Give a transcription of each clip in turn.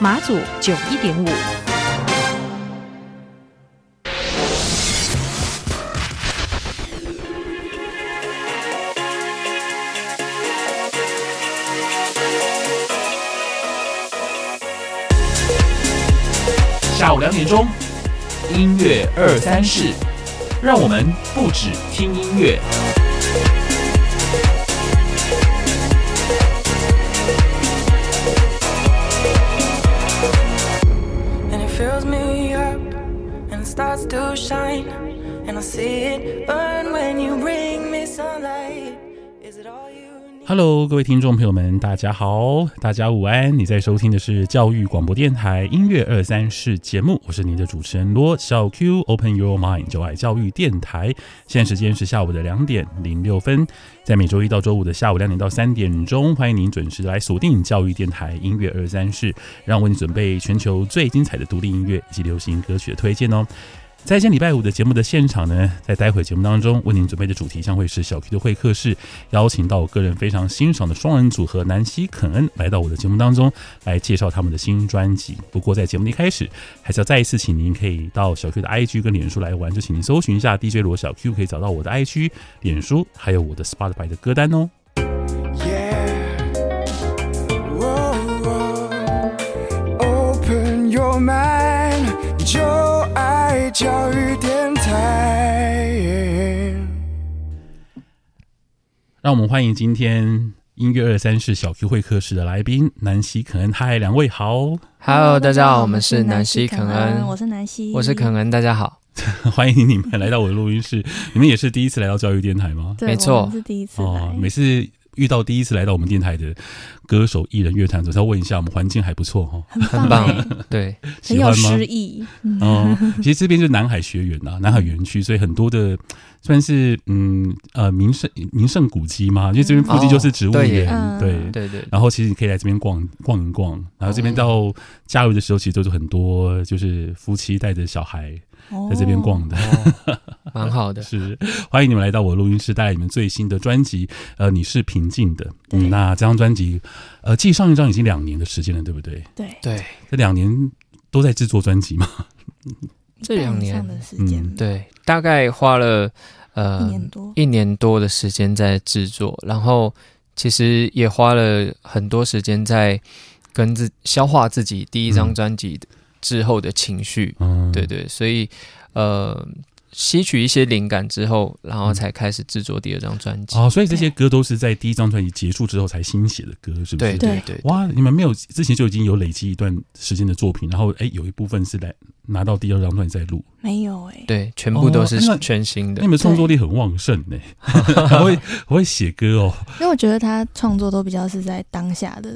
马祖九一点五。下午两点钟，音乐二三事，让我们不止听音乐。Hello，各位听众朋友们，大家好，大家午安。你在收听的是教育广播电台音乐二三事节目，我是您的主持人罗小 Q。Open Your Mind，就爱教育电台。现在时间是下午的两点零六分，在每周一到周五的下午两点到三点钟，欢迎您准时来锁定教育电台音乐二三事，让我为你准备全球最精彩的独立音乐以及流行歌曲的推荐哦。在今礼拜五的节目的现场呢，在待会节目当中为您准备的主题将会是小 Q 的会客室，邀请到我个人非常欣赏的双人组合南希肯恩来到我的节目当中来介绍他们的新专辑。不过在节目的一开始，还是要再一次请您可以到小 Q 的 IG 跟脸书来玩，就请您搜寻一下 DJ 罗小 Q，可以找到我的 IG、脸书，还有我的 Spotify 的歌单哦。教育电台，让我们欢迎今天音乐二三室小 Q 会客室的来宾南希肯恩。嗨，两位好，Hello，大家好，我们是南希肯恩，我是南希，我是肯恩，大家好，欢迎你们来到我的录音室。你们也是第一次来到教育电台吗？对，没错，是第一次来。哦，每次遇到第一次来到我们电台的歌手、艺人、乐团，总是要问一下，我们环境还不错哈，很棒，对，喜欢吗？很有诗意。哦，其实这边就是南海学园呐，南海园区，所以很多的算是嗯呃名胜名胜古迹嘛，因为这边附近就是植物园，哦、对。对。对。然后其实你可以来这边逛逛一逛，然后这边到假日的时候，其实都是很多就是夫妻带着小孩。在这边逛的，哦，蛮好的。是欢迎你们来到我录音室，带来你们最新的专辑。呃，你是平静的。嗯，那这张专辑，呃，继上一张已经两年的时间了，对不对？对对，这两年都在制作专辑吗？这两年的时间，嗯，对，大概花了呃一年多一年多的时间在制作，然后其实也花了很多时间在跟自消化自己第一张专辑的。嗯之后的情绪，嗯，对对，所以呃，吸取一些灵感之后，然后才开始制作第二张专辑。哦，所以这些歌都是在第一张专辑结束之后才新写的歌，是不是？对对对。哇，你们没有之前就已经有累积一段时间的作品，然后哎，有一部分是来拿到第二张专辑再录？没有哎，对，全部都是全新的。你们创作力很旺盛呢，还会还会写歌哦。因为我觉得他创作都比较是在当下的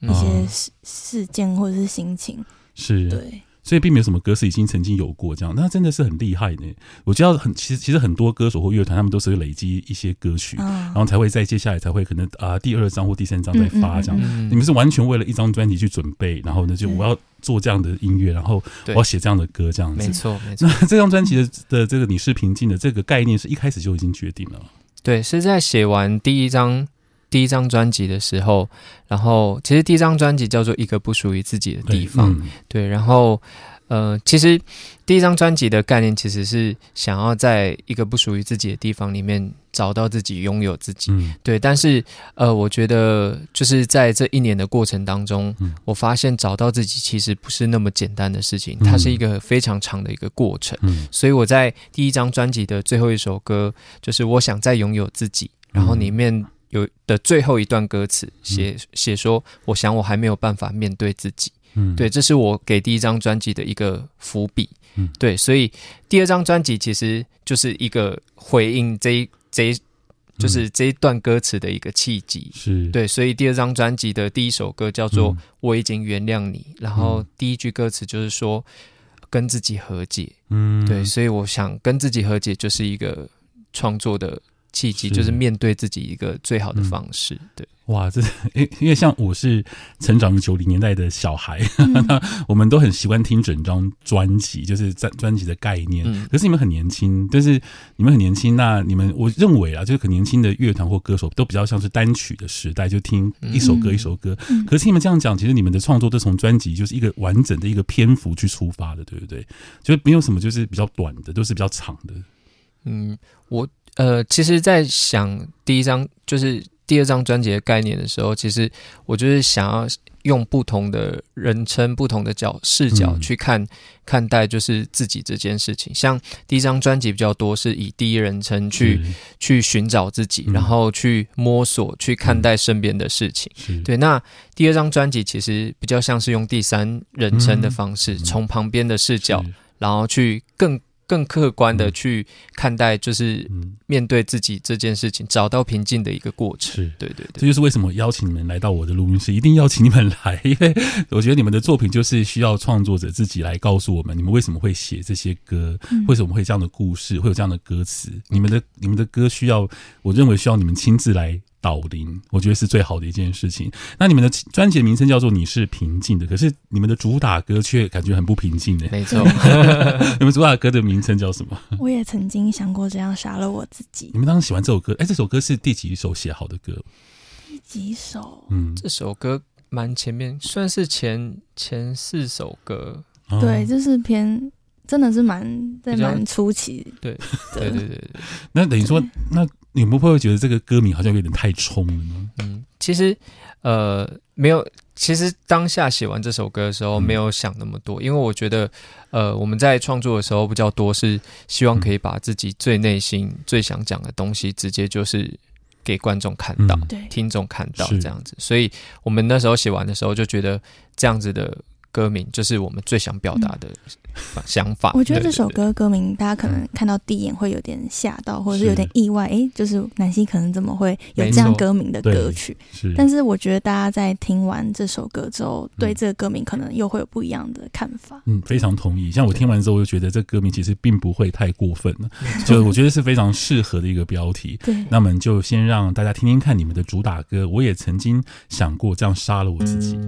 一些事事件或者是心情。是，对，所以并没有什么歌是已经曾经有过这样，那真的是很厉害呢。我知道很，其实其实很多歌手或乐团，他们都是累积一些歌曲，嗯、然后才会在接下来才会可能啊、呃、第二张或第三张再发这样。嗯嗯嗯、你们是完全为了一张专辑去准备，然后呢就我要做这样的音乐，然后我要写这样的歌这样子。没错，没错。那这张专辑的的这个你是平静的这个概念是一开始就已经决定了。对，是在写完第一张。第一张专辑的时候，然后其实第一张专辑叫做《一个不属于自己的地方》，对，嗯、对，然后呃，其实第一张专辑的概念其实是想要在一个不属于自己的地方里面找到自己，拥有自己，嗯、对。但是呃，我觉得就是在这一年的过程当中，嗯、我发现找到自己其实不是那么简单的事情，它是一个非常长的一个过程。嗯、所以我在第一张专辑的最后一首歌，就是我想再拥有自己，然后里面。有的最后一段歌词写写说，我想我还没有办法面对自己。嗯，对，这是我给第一张专辑的一个伏笔。嗯，对，所以第二张专辑其实就是一个回应这一这一就是这一段歌词的一个契机。是。对，所以第二张专辑的第一首歌叫做《我已经原谅你》，然后第一句歌词就是说跟自己和解。嗯，对，所以我想跟自己和解就是一个创作的契机，就是面对自己一个最好的方式。对。哇，这因因为像我是成长于九零年代的小孩，我们都很习惯听整张专辑，就是在专辑的概念。嗯、可是你们很年轻，但是你们很年轻，那你们我认为啊，就是很年轻的乐团或歌手都比较像是单曲的时代，就听一首歌一首歌。嗯、可是听你们这样讲，其实你们的创作都从专辑就是一个完整的一个篇幅去出发的，对不对？就是没有什么就是比较短的，都是比较长的。嗯，我呃，其实，在想第一张就是。第二张专辑的概念的时候，其实我就是想要用不同的人称、不同的角视角去看、嗯、看待，就是自己这件事情。像第一张专辑比较多是以第一人称去是去寻找自己，嗯、然后去摸索、去看待身边的事情。嗯、对，那第二张专辑其实比较像是用第三人称的方式，从、嗯、旁边的视角，然后去更。更客观的去看待，就是面对自己这件事情，嗯、找到平静的一个过程。是，对对对，这就是为什么邀请你们来到我的录音室，一定邀请你们来，因 为我觉得你们的作品就是需要创作者自己来告诉我们，你们为什么会写这些歌，嗯、为什么会这样的故事，会有这样的歌词。你们的你们的歌需要，我认为需要你们亲自来。导聆，我觉得是最好的一件事情。那你们的专辑的名称叫做“你是平静的”，可是你们的主打歌却感觉很不平静的。没错，你们主打歌的名称叫什么？我也曾经想过这样杀了我自己。你们当时喜欢这首歌？哎，这首歌是第几首写好的歌？第几首？嗯，这首歌蛮前面，算是前前四首歌。对，就是偏，真的是蛮在蛮初期。对，对，对，对，对。那等于说那。你们会不会觉得这个歌名好像有点太冲了呢？嗯，其实，呃，没有。其实当下写完这首歌的时候，没有想那么多，嗯、因为我觉得，呃，我们在创作的时候比较多是希望可以把自己最内心、嗯、最想讲的东西，直接就是给观众看到、嗯、听众看到这样子。所以我们那时候写完的时候，就觉得这样子的。歌名就是我们最想表达的想法。我觉得这首歌歌名，大家可能看到第一眼会有点吓到，或者是有点意外。哎，就是南希可能怎么会有这样歌名的歌曲？是。但是我觉得大家在听完这首歌之后，对这个歌名可能又会有不一样的看法。嗯，非常同意。像我听完之后，我就觉得这歌名其实并不会太过分了，就我觉得是非常适合的一个标题。对。那么就先让大家听听看你们的主打歌。我也曾经想过这样杀了我自己。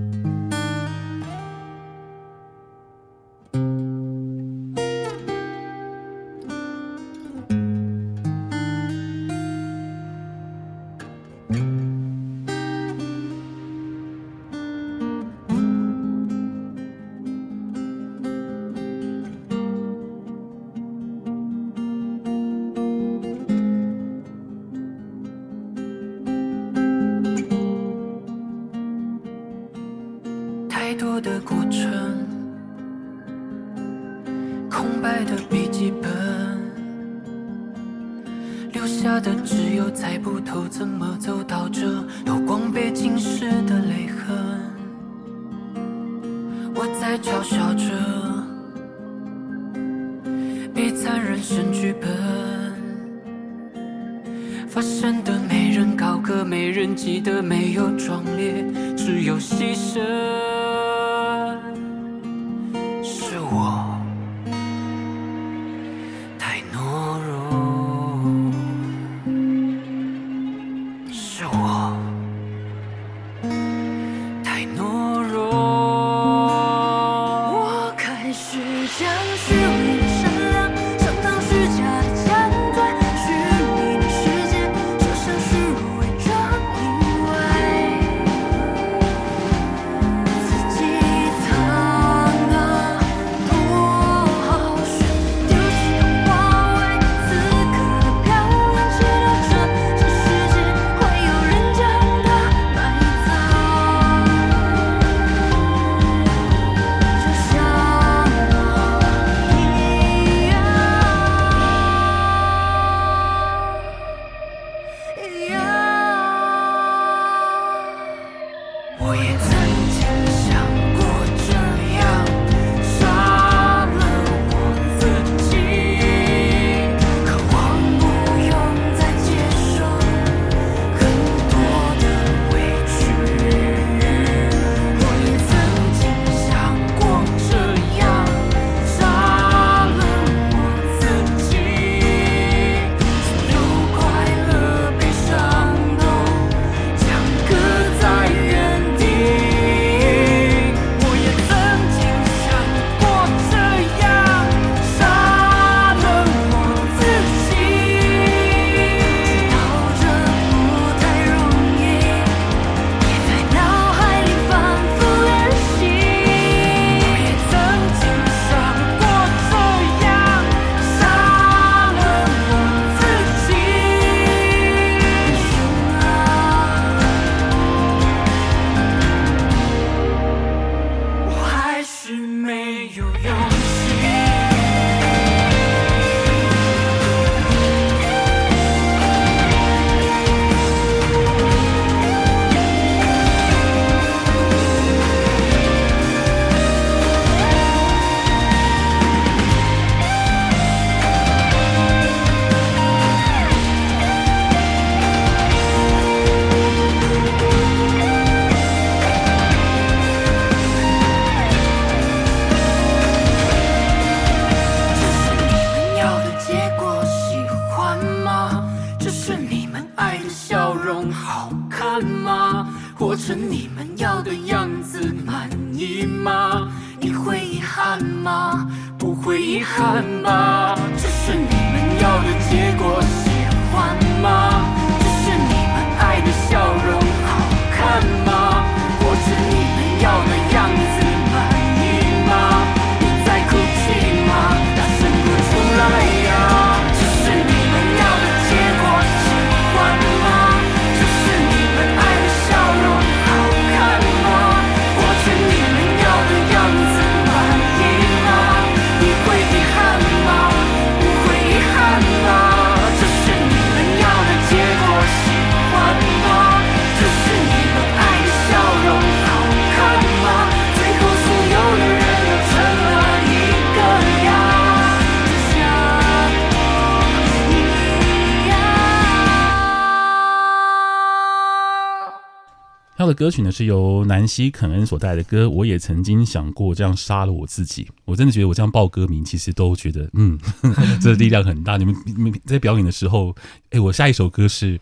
他的歌曲呢，是由南希肯恩所带的歌。我也曾经想过这样杀了我自己。我真的觉得我这样报歌名，其实都觉得嗯，这力量很大。你们你们 在表演的时候，哎、我下一首歌是，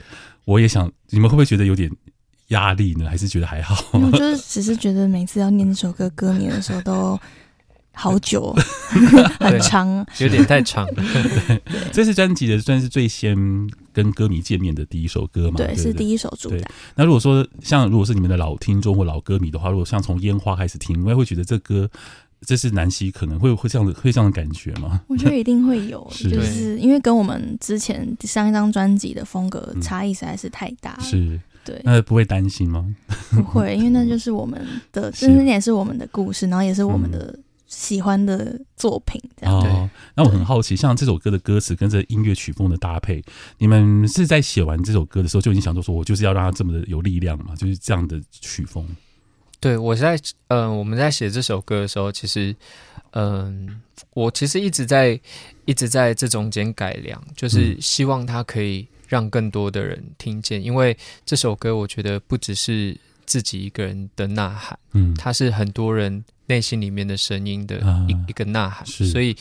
我也想，你们会不会觉得有点压力呢？还是觉得还好？我就是只是觉得每次要念这首歌歌名的时候都。好久，很长，有点太长了。这是专辑的算是最先跟歌迷见面的第一首歌嘛？对，对对是第一首主打。那如果说像如果是你们的老听众或老歌迷的话，如果像从烟花开始听，应该会觉得这歌这是南希可能会会这样的会这样的感觉吗？我觉得一定会有，是就是因为跟我们之前上一张专辑的风格差异实在是太大了。是，对，那不会担心吗？不会，因为那就是我们的，这是也是我们的故事，然后也是我们的。喜欢的作品，这样对。哦，那我很好奇，像这首歌的歌词跟这音乐曲风的搭配，你们是在写完这首歌的时候就已经想说，说我就是要让它这么的有力量嘛？就是这样的曲风。对，我在嗯、呃，我们在写这首歌的时候，其实嗯、呃，我其实一直在一直在这中间改良，就是希望它可以让更多的人听见，嗯、因为这首歌我觉得不只是自己一个人的呐喊，嗯，它是很多人。内心里面的声音的一一个呐喊，啊、所以，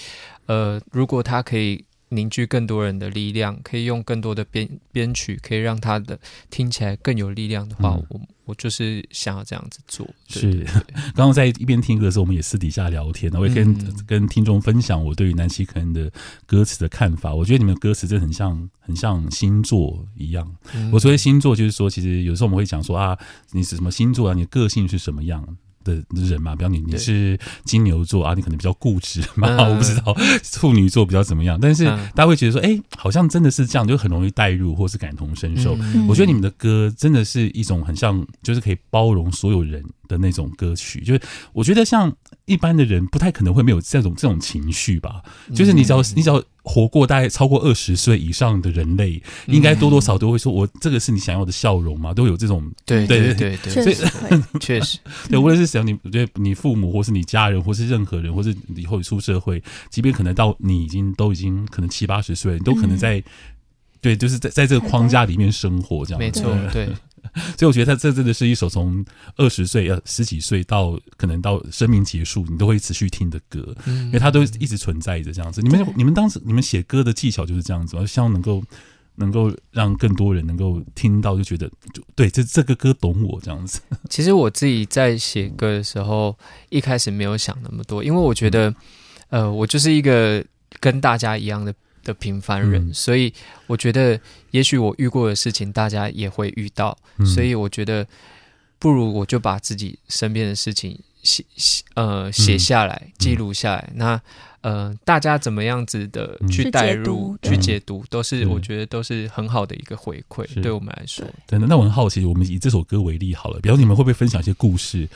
呃，如果他可以凝聚更多人的力量，可以用更多的编编曲，可以让他的听起来更有力量的话，嗯、我我就是想要这样子做。是，刚刚在一边听歌的时候，我们也私底下聊天，我也跟、嗯、跟听众分享我对于南希肯恩的歌词的看法。我觉得你们歌词真的很像很像星座一样。嗯、我所谓星座，就是说，其实有时候我们会讲说啊，你是什么星座啊？你的个性是什么样？的人嘛，比方你你是金牛座啊，你可能比较固执嘛，嗯、我不知道处女座比较怎么样，但是大家会觉得说，哎、欸，好像真的是这样，就很容易代入或是感同身受。嗯、我觉得你们的歌真的是一种很像，就是可以包容所有人的那种歌曲。就是我觉得像一般的人不太可能会没有这种这种情绪吧，就是你只要你只要。活过大概超过二十岁以上的人类，应该多多少少都会说：“我这个是你想要的笑容吗？”都有这种对对对对，所以确实 对，无论是想你，我觉得你父母或是你家人，或是任何人，或是以后出社会，即便可能到你已经都已经可能七八十岁，你都可能在对，就是在在这个框架里面生活这样。没错，对。所以我觉得他这真的是一首从二十岁呃十几岁到可能到生命结束你都会持续听的歌，因为它都一直存在着这样子。你们你们当时你们写歌的技巧就是这样子，希望能够能够让更多人能够听到，就觉得就对这这个歌懂我这样子。其实我自己在写歌的时候，一开始没有想那么多，因为我觉得呃我就是一个跟大家一样的。的平凡人，嗯、所以我觉得，也许我遇过的事情，大家也会遇到，嗯、所以我觉得，不如我就把自己身边的事情写写呃写下来，嗯、记录下来。那呃，大家怎么样子的去带入、去解读，都是我觉得都是很好的一个回馈，对我们来说。真的，那我很好奇，我们以这首歌为例好了，比如你们会不会分享一些故事？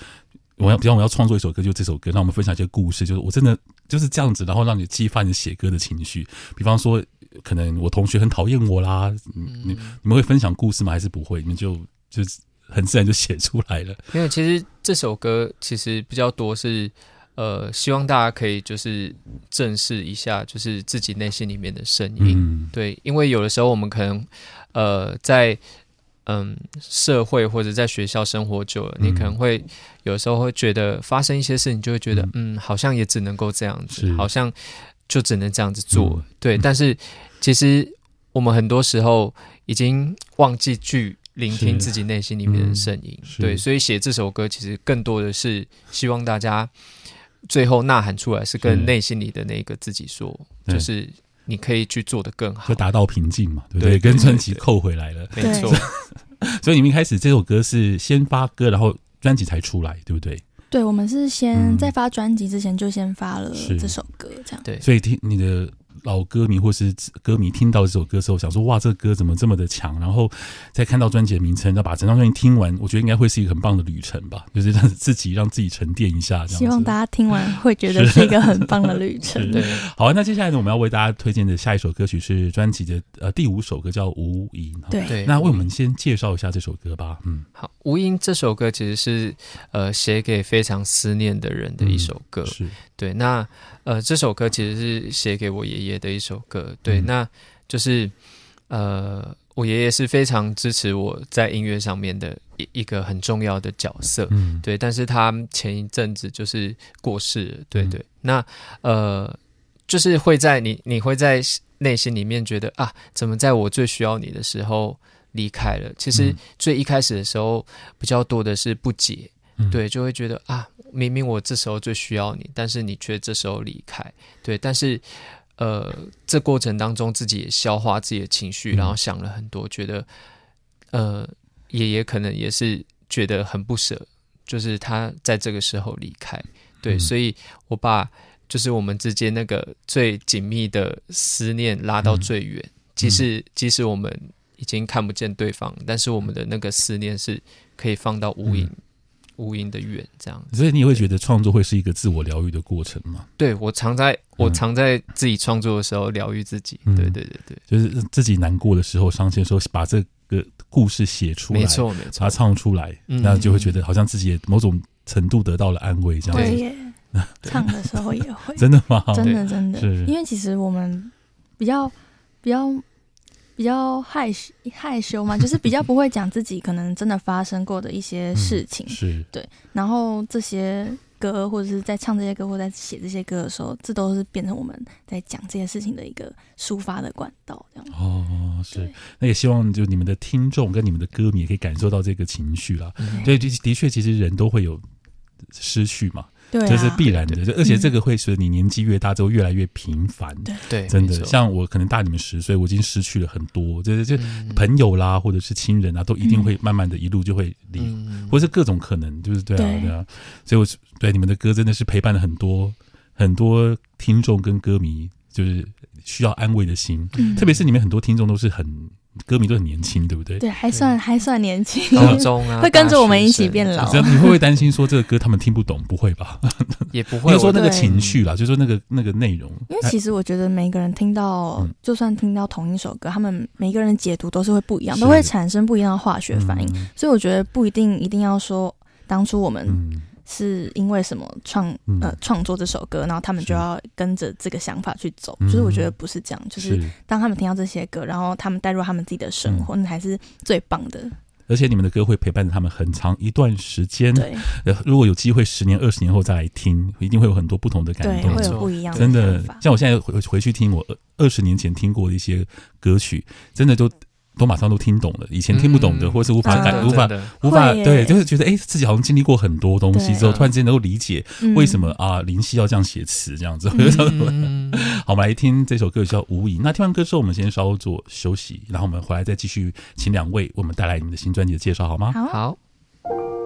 我要，比方我要创作一首歌，就这首歌，让我们分享一些故事，就是我真的就是这样子，然后让你激发你写歌的情绪。比方说，可能我同学很讨厌我啦，嗯、你你们会分享故事吗？还是不会？你们就就很自然就写出来了。因为其实这首歌其实比较多是，呃，希望大家可以就是正视一下，就是自己内心里面的声音。嗯、对，因为有的时候我们可能，呃，在。嗯，社会或者在学校生活久了，你可能会有时候会觉得发生一些事，情就会觉得，嗯，好像也只能够这样子，好像就只能这样子做。对，但是其实我们很多时候已经忘记去聆听自己内心里面的声音。嗯、对，所以写这首歌其实更多的是希望大家最后呐喊出来，是跟内心里的那个自己说，就是你可以去做的更好，就达到瓶颈嘛，对不对？跟专辑扣回来了，没错。所以你们一开始这首歌是先发歌，然后专辑才出来，对不对？对，我们是先在发专辑之前就先发了这首歌，这样。对，所以听你的。老歌迷或是歌迷听到这首歌的时候，想说：“哇，这个歌怎么这么的强？”然后再看到专辑的名称，要把整张专辑听完，我觉得应该会是一个很棒的旅程吧，就是让自己让自己沉淀一下。这样，希望大家听完会觉得是一个很棒的旅程。对，好，那接下来呢，我们要为大家推荐的下一首歌曲是专辑的呃第五首歌，叫《无垠》。对，那为我们先介绍一下这首歌吧。嗯，好，《无垠》这首歌其实是呃写给非常思念的人的一首歌。嗯、是对，那。呃，这首歌其实是写给我爷爷的一首歌，对，嗯、那就是呃，我爷爷是非常支持我在音乐上面的一一个很重要的角色，嗯，对，但是他前一阵子就是过世了，对对，嗯、那呃，就是会在你你会在内心里面觉得啊，怎么在我最需要你的时候离开了？其实最一开始的时候比较多的是不解，嗯、对，就会觉得啊。明明我这时候最需要你，但是你却这时候离开，对。但是，呃，这过程当中自己也消化自己的情绪，然后想了很多，觉得，呃，爷爷可能也是觉得很不舍，就是他在这个时候离开，对。所以我把就是我们之间那个最紧密的思念拉到最远，即使即使我们已经看不见对方，但是我们的那个思念是可以放到无垠。无垠的远，这样，所以你也会觉得创作会是一个自我疗愈的过程吗？对，我常在，我常在自己创作的时候疗愈自己。嗯、对对对对，就是自己难过的时候、伤心的时候，把这个故事写出来，没错没错，把它唱出来，然后就会觉得好像自己也某种程度得到了安慰，这样子。对耶，唱的时候也会，真的吗？真的真的，是因为其实我们比较比较。比较害羞害羞嘛，就是比较不会讲自己可能真的发生过的一些事情，嗯、是对。然后这些歌或者是在唱这些歌或者在写这些歌的时候，这都是变成我们在讲这些事情的一个抒发的管道，这样。哦，是。那也希望就你们的听众跟你们的歌迷也可以感受到这个情绪啦。对，的的确，其实人都会有失去嘛。对，这是必然的，就而且这个会随着你年纪越大之后越来越频繁。对，真的，像我可能大你们十岁，我已经失去了很多，就是就朋友啦，或者是亲人啊，都一定会慢慢的一路就会离，或者是各种可能，就是对啊，对。啊。所以我对你们的歌真的是陪伴了很多很多听众跟歌迷，就是需要安慰的心，特别是你们很多听众都是很。歌迷都很年轻，对不对？对，还算还算年轻，高中啊，会跟着我们一起 变老。你会不会担心说这个歌他们听不懂？不会吧？也不会。就说那个情绪啦，就说那个那个内容。因为其实我觉得每个人听到，就算听到同一首歌，他们每一个人解读都是会不一样，都会产生不一样的化学反应。所以我觉得不一定一定要说当初我们。是因为什么创呃创作这首歌，然后他们就要跟着这个想法去走。就是我觉得不是这样，就是当他们听到这些歌，然后他们带入他们自己的生活，那才是最棒的。而且你们的歌会陪伴着他们很长一段时间。对，如果有机会十年、二十年后再来听，一定会有很多不同的感动，会有不一样的。真的，像我现在回回去听我二十年前听过的一些歌曲，真的都。都马上都听懂了，以前听不懂的，或是无法感、无法、无法，对，就是觉得哎，自己好像经历过很多东西之后，突然之间能够理解为什么啊林夕要这样写词这样子。好，我们来听这首歌叫《无疑》。那听完歌之后，我们先稍微做休息，然后我们回来再继续，请两位为我们带来你们的新专辑的介绍，好吗？好。视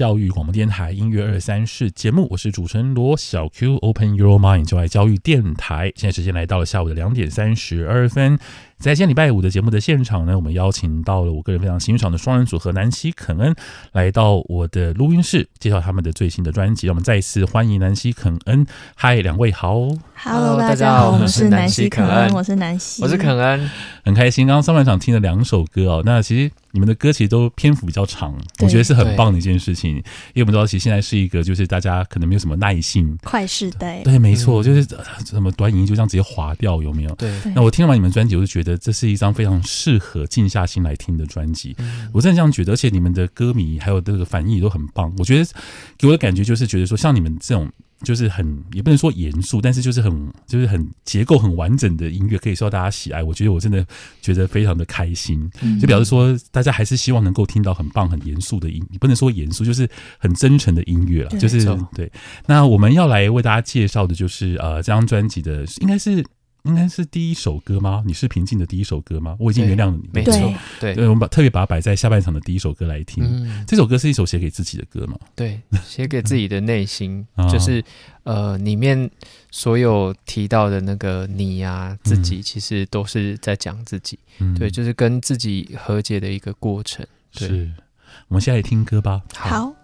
教育广播电台音乐二三室节目，我是主持人罗小 Q，Open Your Mind，就爱教育电台。现在时间来到了下午的两点三十二分。在今天礼拜五的节目的现场呢，我们邀请到了我个人非常欣赏的双人组合南希肯恩来到我的录音室，介绍他们的最新的专辑。让我们再一次欢迎南希肯恩。嗨，两位好。Hello，大家好，我们是南希肯恩，我是南希，我是肯恩，很开心。刚刚上半场听了两首歌哦，那其实。你们的歌其实都篇幅比较长，我觉得是很棒的一件事情。因为我们知道，其实现在是一个就是大家可能没有什么耐性，快时代。对，没错，就是什么短影音就这样直接划掉，有没有？对。那我听完你们专辑，我就觉得这是一张非常适合静下心来听的专辑。我真的这样觉得，而且你们的歌迷还有这个反应也都很棒。我觉得给我的感觉就是觉得说，像你们这种。就是很也不能说严肃，但是就是很就是很结构很完整的音乐，可以受到大家喜爱。我觉得我真的觉得非常的开心，就表示说大家还是希望能够听到很棒、很严肃的音，你不能说严肃，就是很真诚的音乐了。就是对。那我们要来为大家介绍的就是呃这张专辑的应该是。应该是第一首歌吗？你是平静的第一首歌吗？我已经原谅了你。没错，对，对，我们把特别把它摆在下半场的第一首歌来听。嗯、这首歌是一首写给自己的歌吗？对，写给自己的内心，就是呃，里面所有提到的那个你呀、啊，自己其实都是在讲自己。嗯、对，就是跟自己和解的一个过程。对，是，我们现在来听歌吧。好。好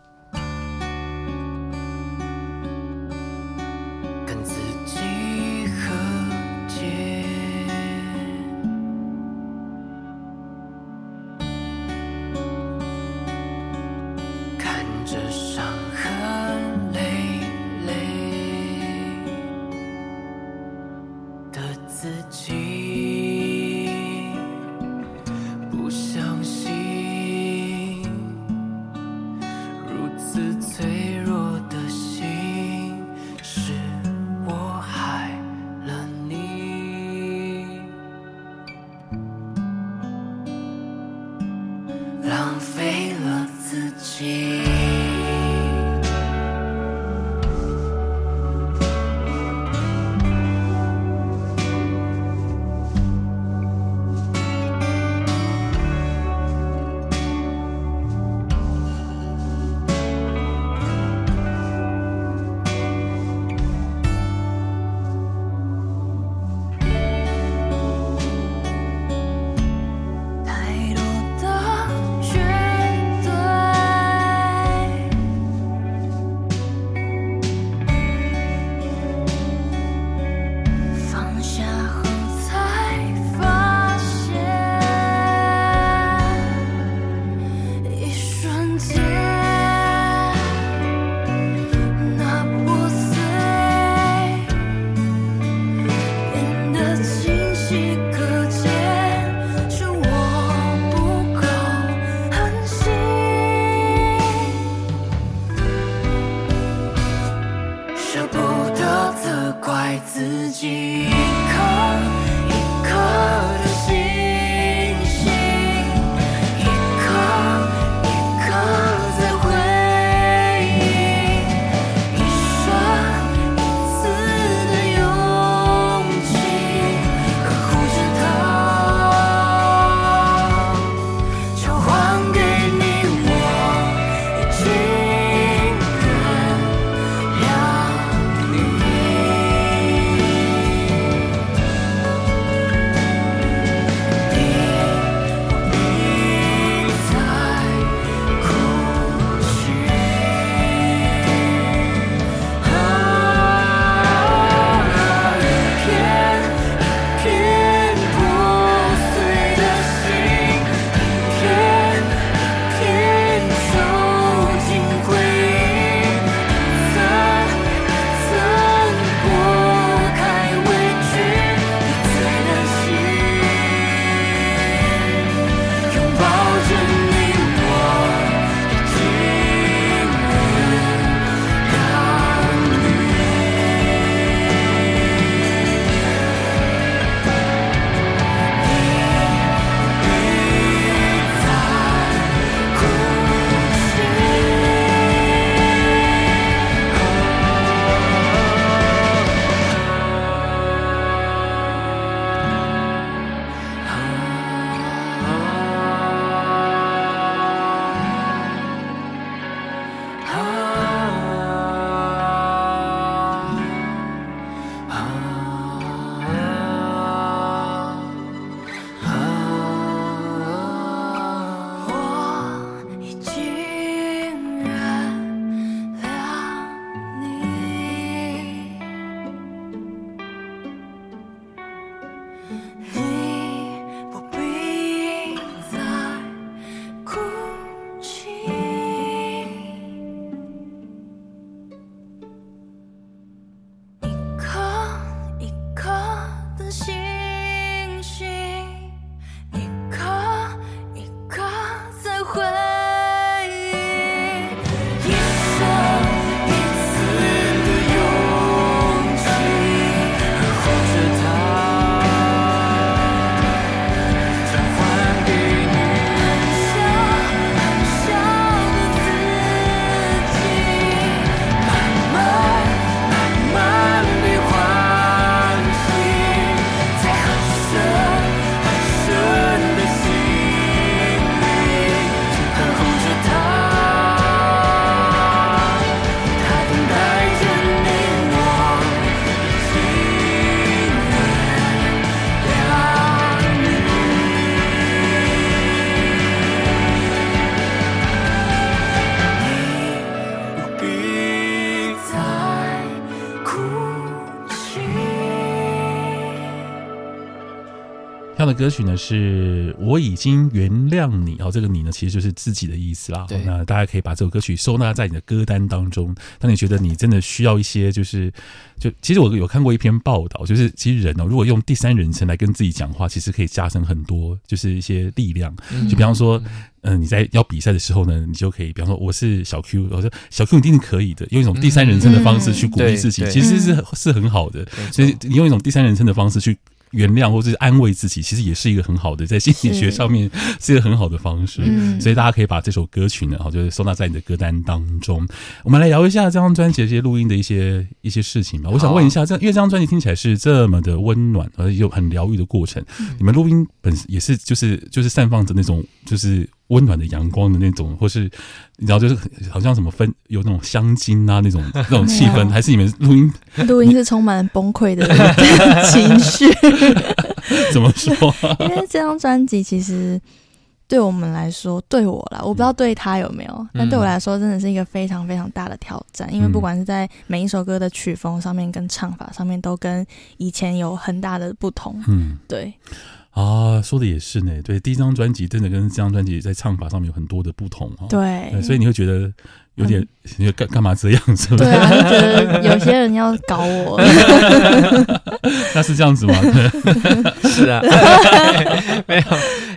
唱的歌曲呢，是我已经原谅你。哦，这个“你”呢，其实就是自己的意思啦。对，那大家可以把这首歌曲收纳在你的歌单当中。当你觉得你真的需要一些，就是就其实我有看过一篇报道，就是其实人哦，如果用第三人称来跟自己讲话，其实可以加深很多，就是一些力量。就比方说，嗯、呃，你在要比赛的时候呢，你就可以，比方说我是小 Q，我说小 Q 一定是可以的，用一种第三人称的方式去鼓励自己，其实是是很好的。所以你用一种第三人称的方式去。原谅或者是安慰自己，其实也是一个很好的，在心理学上面是一个很好的方式。嗯、所以大家可以把这首歌曲呢，好，就是收纳在你的歌单当中。我们来聊一下这张专辑的这些录音的一些一些事情吧。我想问一下，这因为这张专辑听起来是这么的温暖，而且又很疗愈的过程，嗯、你们录音本也是就是就是散放着那种就是。温暖的阳光的那种，或是你知道，就是好像什么分有那种香精啊，那种 那种气氛，还是你们录音？录音是充满崩溃的 情绪。怎么说？因为这张专辑其实对我们来说，对我啦，我不知道对他有没有，嗯、但对我来说，真的是一个非常非常大的挑战。因为不管是在每一首歌的曲风上面，跟唱法上面，都跟以前有很大的不同。嗯，对。啊，说的也是呢。对，第一张专辑真的跟这张专辑在唱法上面有很多的不同啊。对，对，所以你会觉得有点，嗯、你干干嘛这样子？对啊，就觉得有些人要搞我。那是这样子吗？是啊，没有。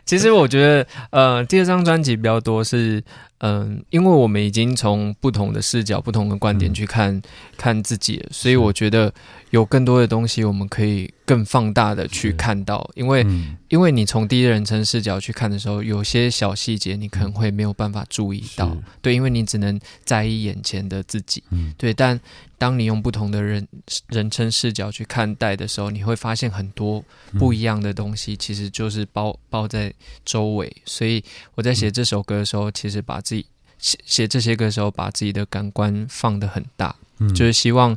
其实我觉得，呃，第二张专辑比较多是。嗯，因为我们已经从不同的视角、不同的观点去看、嗯、看自己了，所以我觉得有更多的东西我们可以更放大的去看到。因为，嗯、因为你从第一人称视角去看的时候，有些小细节你可能会没有办法注意到，对，因为你只能在意眼前的自己，嗯、对。但当你用不同的人人称视角去看待的时候，你会发现很多不一样的东西，其实就是包包在周围。所以我在写这首歌的时候，其实把自己写写这些歌的时候，把自己的感官放得很大，嗯、就是希望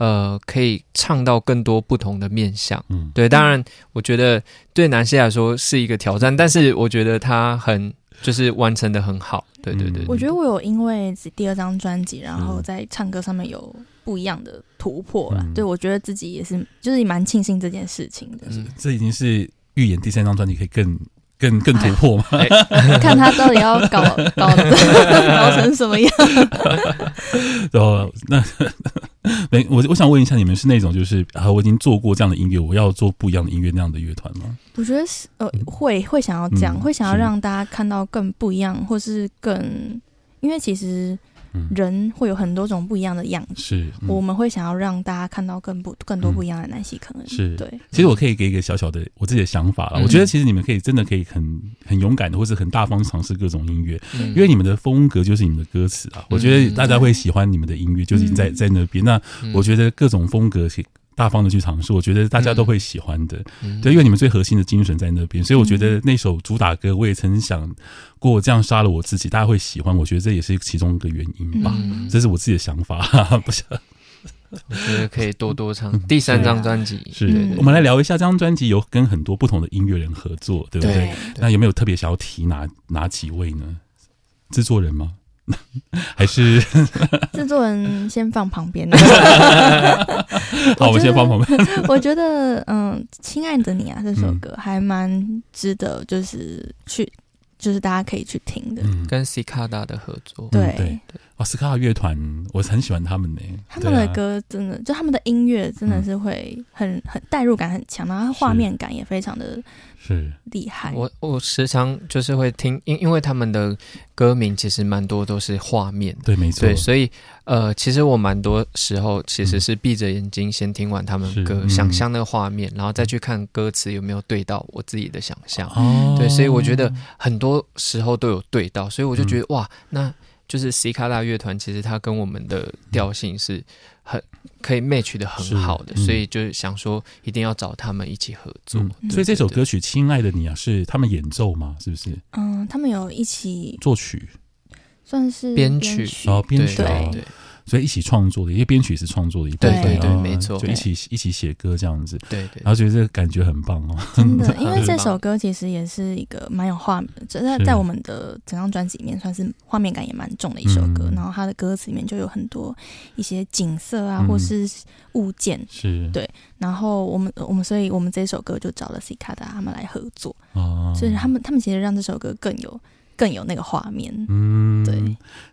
呃可以唱到更多不同的面相。嗯，对，当然我觉得对南希来说是一个挑战，但是我觉得他很就是完成的很好。对对对，对，我觉得我有因为第二张专辑，然后在唱歌上面有。不一样的突破了，嗯、对，我觉得自己也是，就是蛮庆幸这件事情的。嗯、这已经是预演第三张专辑可以更、更、更突破吗？哎、看他到底要搞搞搞成什么样。然后，那 没我，我想问一下，你们是那种就是啊，我已经做过这样的音乐，我要做不一样的音乐那样的乐团吗？我觉得是呃，会会想要这样，嗯、会想要让大家看到更不一样，或是更，因为其实。人会有很多种不一样的样子，是、嗯、我们会想要让大家看到更不更多不一样的南希，可能是。对。其实我可以给一个小小的我自己的想法了，嗯、我觉得其实你们可以真的可以很很勇敢的，或是很大方尝试各种音乐，嗯、因为你们的风格就是你们的歌词啊。嗯、我觉得大家会喜欢你们的音乐，就是在在那边。那我觉得各种风格大方的去尝试，我觉得大家都会喜欢的。嗯、对，因为你们最核心的精神在那边，所以我觉得那首主打歌我也曾想过这样杀了我自己，大家会喜欢。我觉得这也是其中一个原因吧，嗯、这是我自己的想法。不是，我觉得可以多多唱第三张专辑。是，我们来聊一下这张专辑有跟很多不同的音乐人合作，对不对？对，那有没有特别想要提哪哪几位呢？制作人吗？还是 制作人先放旁边。好，我先放旁边。我觉得，嗯，亲爱的你啊，这首歌还蛮值得，就是去，就是大家可以去听的。跟 Cicada 的合作，对对。哇，Cicada 乐团，我很喜欢他们呢。他们的歌真的，就他们的音乐真的是会很很代入感很强，然后画面感也非常的。是厉害，我我时常就是会听，因因为他们的歌名其实蛮多都是画面，对，没错，对，所以呃，其实我蛮多时候其实是闭着眼睛先听完他们歌，嗯、想象那个画面，然后再去看歌词有没有对到我自己的想象，哦、对，所以我觉得很多时候都有对到，所以我就觉得、嗯、哇，那就是 Cicada 乐团，其实它跟我们的调性是。很可以 match 的很好的，嗯、所以就是想说一定要找他们一起合作。嗯、所以这首歌曲《亲爱的你》啊，是他们演奏吗？是不是？嗯，他们有一起作曲，算是编曲，哦，编曲。对对对所以一起创作的，因为编曲是创作的一部分，对对对，没错，就一起一起写歌这样子，对对，然后觉得这个感觉很棒哦，真的，因为这首歌其实也是一个蛮有画面，在在我们的整张专辑里面算是画面感也蛮重的一首歌，然后它的歌词里面就有很多一些景色啊，或是物件，是。对，然后我们我们所以我们这首歌就找了 Cicada 他们来合作，哦。所以他们他们其实让这首歌更有。更有那个画面，嗯，对，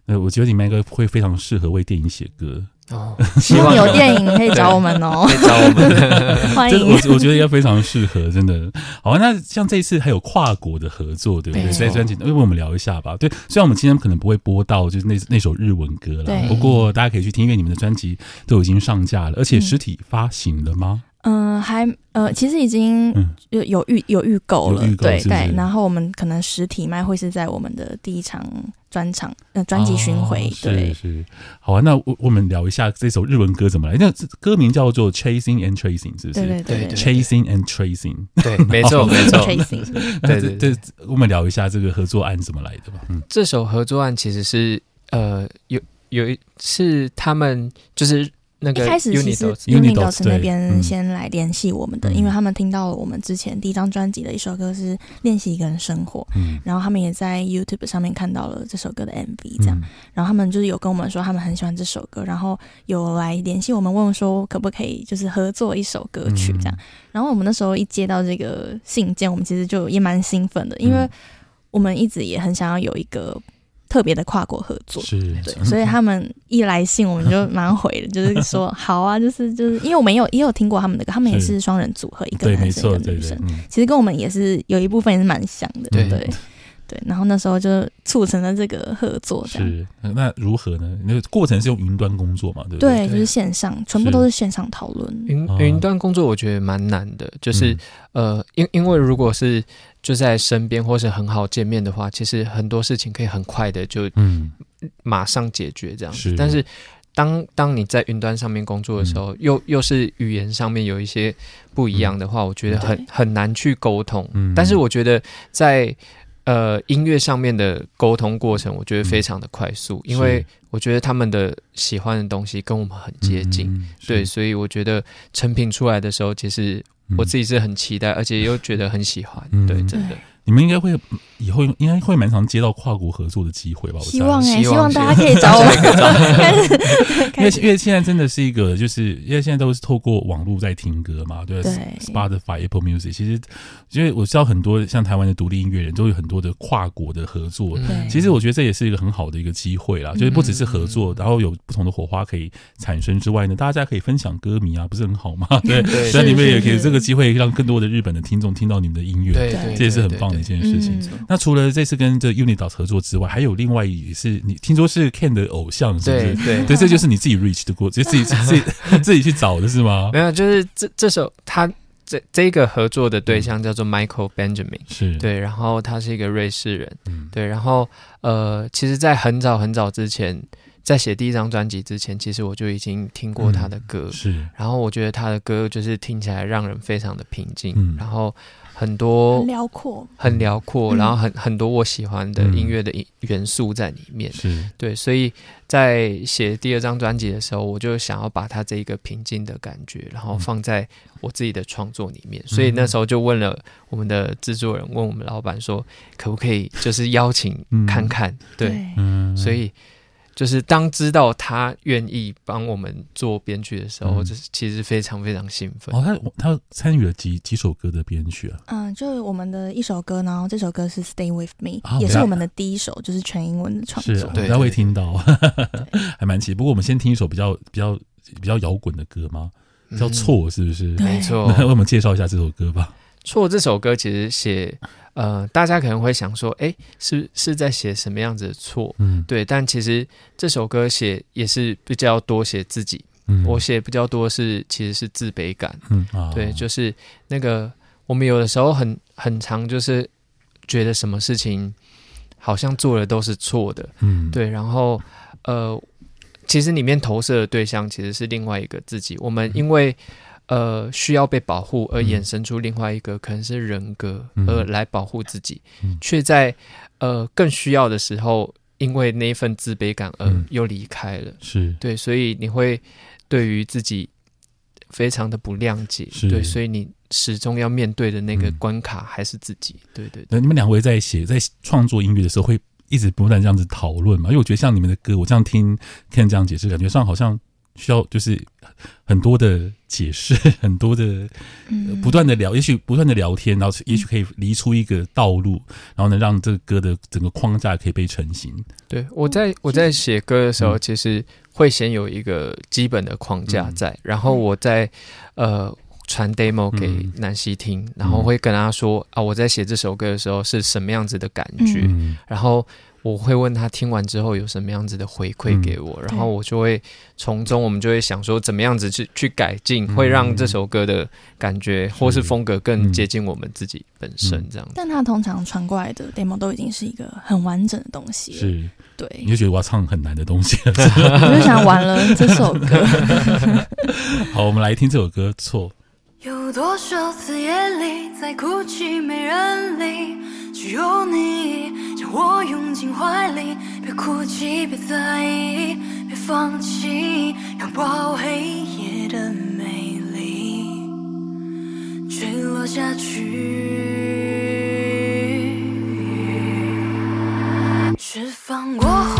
呃，我觉得你们应该会非常适合为电影写歌哦。希望有电影可以找我们哦，可以找我们，欢迎。我我觉得应该非常适合，真的。好，那像这一次还有跨国的合作，对不对？在专辑，为我们聊一下吧。对，虽然我们今天可能不会播到就是那那首日文歌了，不过大家可以去听，因为你们的专辑都已经上架了，而且实体发行了吗？嗯，还呃，其实已经有有预有预购了，对对。然后我们可能实体卖会是在我们的第一场专场呃专辑巡回，对是。好啊，那我我们聊一下这首日文歌怎么来？那歌名叫做 Chasing and Tracing，是不是？对对对，Chasing and Tracing，对，没错没错。Tracing，对对对，我们聊一下这个合作案怎么来的吧。嗯，这首合作案其实是呃有有一是他们就是。那个一开始其实 Unidos 那边先来联系我们的，因为他们听到了我们之前第一张专辑的一首歌是练习一个人生活，嗯，然后他们也在 YouTube 上面看到了这首歌的 MV，这样，然后他们就是有跟我们说他们很喜欢这首歌，然后有来联系我们问说可不可以就是合作一首歌曲这样，然后我们那时候一接到这个信件，我们其实就也蛮兴奋的，因为我们一直也很想要有一个。特别的跨国合作，是对，所以他们一来信，我们就 蛮回的，就是说 好啊，就是就是，因为我们也有也有听过他们的歌，他们也是。双人组合，一个男生一个女生，其实跟我们也是有一部分也是蛮像的，对对。然后那时候就促成了这个合作，是那如何呢？那个过程是用云端工作嘛？对不对？对，就是线上，全部都是线上讨论。云云端工作我觉得蛮难的，就是呃，因因为如果是就在身边或是很好见面的话，其实很多事情可以很快的就嗯马上解决这样子。但是当当你在云端上面工作的时候，又又是语言上面有一些不一样的话，我觉得很很难去沟通。但是我觉得在呃，音乐上面的沟通过程，我觉得非常的快速，嗯、因为我觉得他们的喜欢的东西跟我们很接近，嗯、对，所以我觉得成品出来的时候，其实我自己是很期待，嗯、而且又觉得很喜欢，嗯、对，真的。你们应该会以后应该会蛮常接到跨国合作的机会吧？我希望哎，希望大家可以找我。因为因为现在真的是一个，就是因为现在都是透过网络在听歌嘛，对，Spotify、Apple Music，其实因为我知道很多像台湾的独立音乐人都有很多的跨国的合作。其实我觉得这也是一个很好的一个机会啦，就是不只是合作，然后有不同的火花可以产生之外呢，大家可以分享歌迷啊，不是很好吗？对，所以你们也可以这个机会让更多的日本的听众听到你们的音乐，这也是很棒的。一件事情。嗯、那除了这次跟这 Unidos 合作之外，还有另外也是你听说是 Ken 的偶像，是不是？对对，对，这就是你自己 reach 的过，就自己 自己自己去找的是吗？没有，就是这这首他这这个合作的对象叫做 Michael Benjamin，是对，然后他是一个瑞士人，嗯，对，然后呃，其实，在很早很早之前，在写第一张专辑之前，其实我就已经听过他的歌，嗯、是，然后我觉得他的歌就是听起来让人非常的平静，嗯，然后。很多很辽阔，很辽阔，然后很很多我喜欢的音乐的元素在里面。是对，所以在写第二张专辑的时候，我就想要把它这一个平静的感觉，然后放在我自己的创作里面。所以那时候就问了我们的制作人，问我们老板说，可不可以就是邀请看看？对，所以。就是当知道他愿意帮我们做编剧的时候，就是其实非常非常兴奋。哦，他他参与了几几首歌的编曲啊？嗯，就是我们的一首歌，然后这首歌是《Stay with Me》，也是我们的第一首，就是全英文的创作。对，大家会听到，还蛮奇。不过我们先听一首比较比较比较摇滚的歌吗？叫《错》，是不是？没错。那为我们介绍一下这首歌吧。《错》这首歌其实写。呃，大家可能会想说，哎，是是在写什么样子的错？嗯，对。但其实这首歌写也是比较多写自己，嗯，我写比较多是其实是自卑感，嗯，哦、对，就是那个我们有的时候很很长就是觉得什么事情好像做的都是错的，嗯，对。然后呃，其实里面投射的对象其实是另外一个自己，我们因为。呃，需要被保护而衍生出另外一个、嗯、可能是人格，而来保护自己，却、嗯、在呃更需要的时候因为那一份自卑感而又离开了。是对，所以你会对于自己非常的不谅解。对，所以你始终要面对的那个关卡还是自己。对对，对。那你们两位在写在创作音乐的时候，会一直不断这样子讨论嘛？因为我觉得像你们的歌，我这样听 Ken 这样解释，感觉上好像。需要就是很多的解释，很多的不断的聊，也许不断的聊天，然后也许可以离出一个道路，然后呢让这个歌的整个框架可以被成型。对，我在我在写歌的时候，其实会先有一个基本的框架在，嗯、然后我在呃传 demo 给南希听，嗯、然后会跟他说啊，我在写这首歌的时候是什么样子的感觉，嗯、然后。我会问他听完之后有什么样子的回馈给我，嗯、然后我就会从中，我们就会想说怎么样子去去改进，嗯、会让这首歌的感觉或是风格更接近我们自己本身这样子。但他通常传过来的 demo 都已经是一个很完整的东西，是，对，你就觉得我要唱很难的东西，我就想完了这首歌。好，我们来听这首歌。错，有多少次夜里在哭泣，没人理，只有你将。我拥进怀里，别哭泣，别在意，别放弃，拥抱黑夜的美丽，坠落下去，释放过后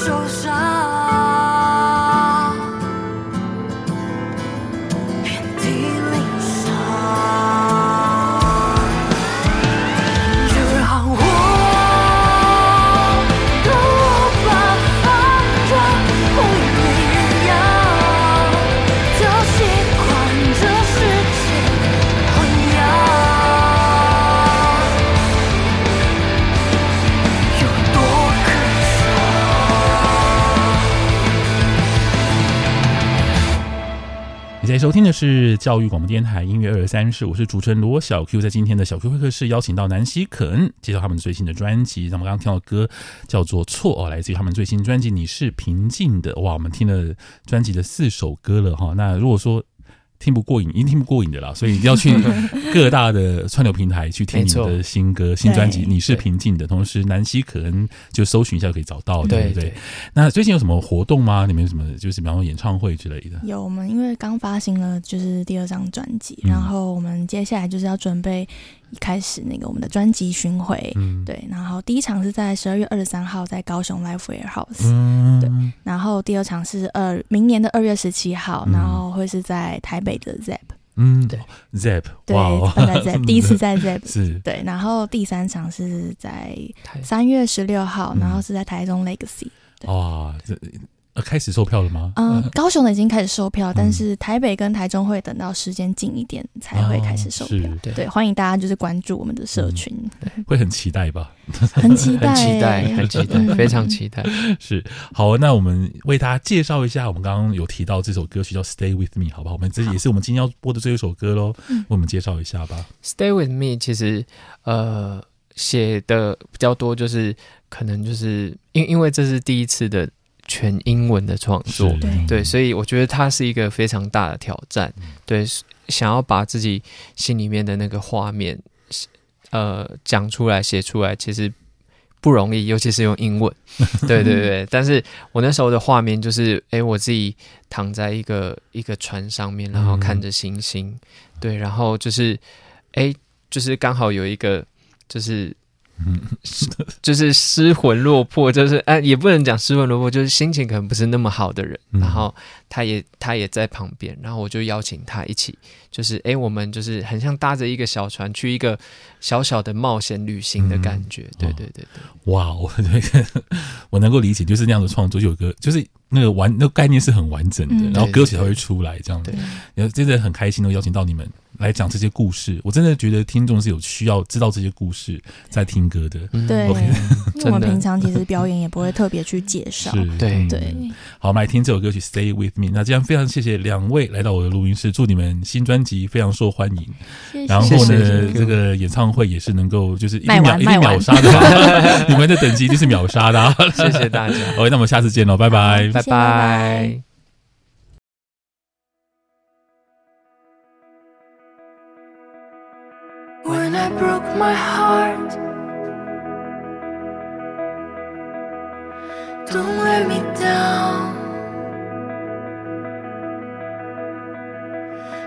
受伤是教育广播电台音乐二三室，我是主持人罗小 Q。在今天的小 Q 会客室，邀请到南希肯介绍他们最新的专辑。那么刚刚听到歌叫做《错》哦，来自于他们最新专辑《你是平静的》。哇，我们听了专辑的四首歌了哈。那如果说听不过瘾，一定听不过瘾的啦，所以你要去各大的串流平台去听你的新歌、新专辑《你是平静的》。同时，南希可能就搜寻一下就可以找到，对不对，对？那最近有什么活动吗？你们有什么就是比方说演唱会之类的？有，我们因为刚发行了就是第二张专辑，然后我们接下来就是要准备。一开始那个我们的专辑巡回，嗯，对，然后第一场是在十二月二十三号在高雄 Live Warehouse，嗯，对，然后第二场是二明年的二月十七号，然后会是在台北的 Zep，嗯，对，Zep，对，哇在 Zep，第一次在 Zep，是，对，然后第三场是在三月十六号，然后是在台中 Legacy，哇，这。开始售票了吗？嗯，高雄的已经开始售票，嗯，但是台北跟台中会等到时间近一点才会开始售票。哦，对，对，欢迎大家就是关注我们的社群，嗯，会很期待吧？很期待，很期待，很期待，非常期待。是好，那我们为大家介绍一下，我们刚刚有提到这首歌曲叫《Stay with Me》，好不好？我们这也是我们今天要播的最后一首歌喽，为我们介绍一下吧。《Stay with Me》其实呃写的比较多，就是可能就是因因为这是第一次的。全英文的创作，对，所以我觉得它是一个非常大的挑战。对，想要把自己心里面的那个画面，呃，讲出来、写出来，其实不容易，尤其是用英文。对对对，但是我那时候的画面就是，哎、欸，我自己躺在一个一个船上面，然后看着星星，对，然后就是，哎、欸，就是刚好有一个，就是。嗯，就是失魂落魄，就是哎，也不能讲失魂落魄，就是心情可能不是那么好的人，然后他也他也在旁边，然后我就邀请他一起，就是哎，我们就是很像搭着一个小船去一个小小的冒险旅行的感觉，嗯、对对对对，哇，我我能够理解，就是那样的创作，就有个就是。那个完，那个概念是很完整的，嗯、然后歌曲才会出来这样子。然后真的很开心能邀请到你们来讲这些故事。我真的觉得听众是有需要知道这些故事在听歌的。对 因为我们平常其实表演也不会特别去介绍。对对。好，我们来听这首歌曲《Stay with Me》。那这样非常谢谢两位来到我的录音室，祝你们新专辑非常受欢迎。谢谢。然后呢，这个演唱会也是能够就是一定秒一定秒杀的吧？你们的等级一定是秒杀的。谢谢大家。OK，那我们下次见喽，拜拜。拜拜。When I broke my heart, don't let me down.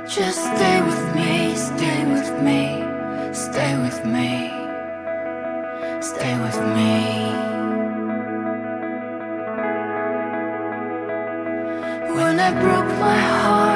Just stay with me, stay with me, stay with me, stay with me. When I broke my heart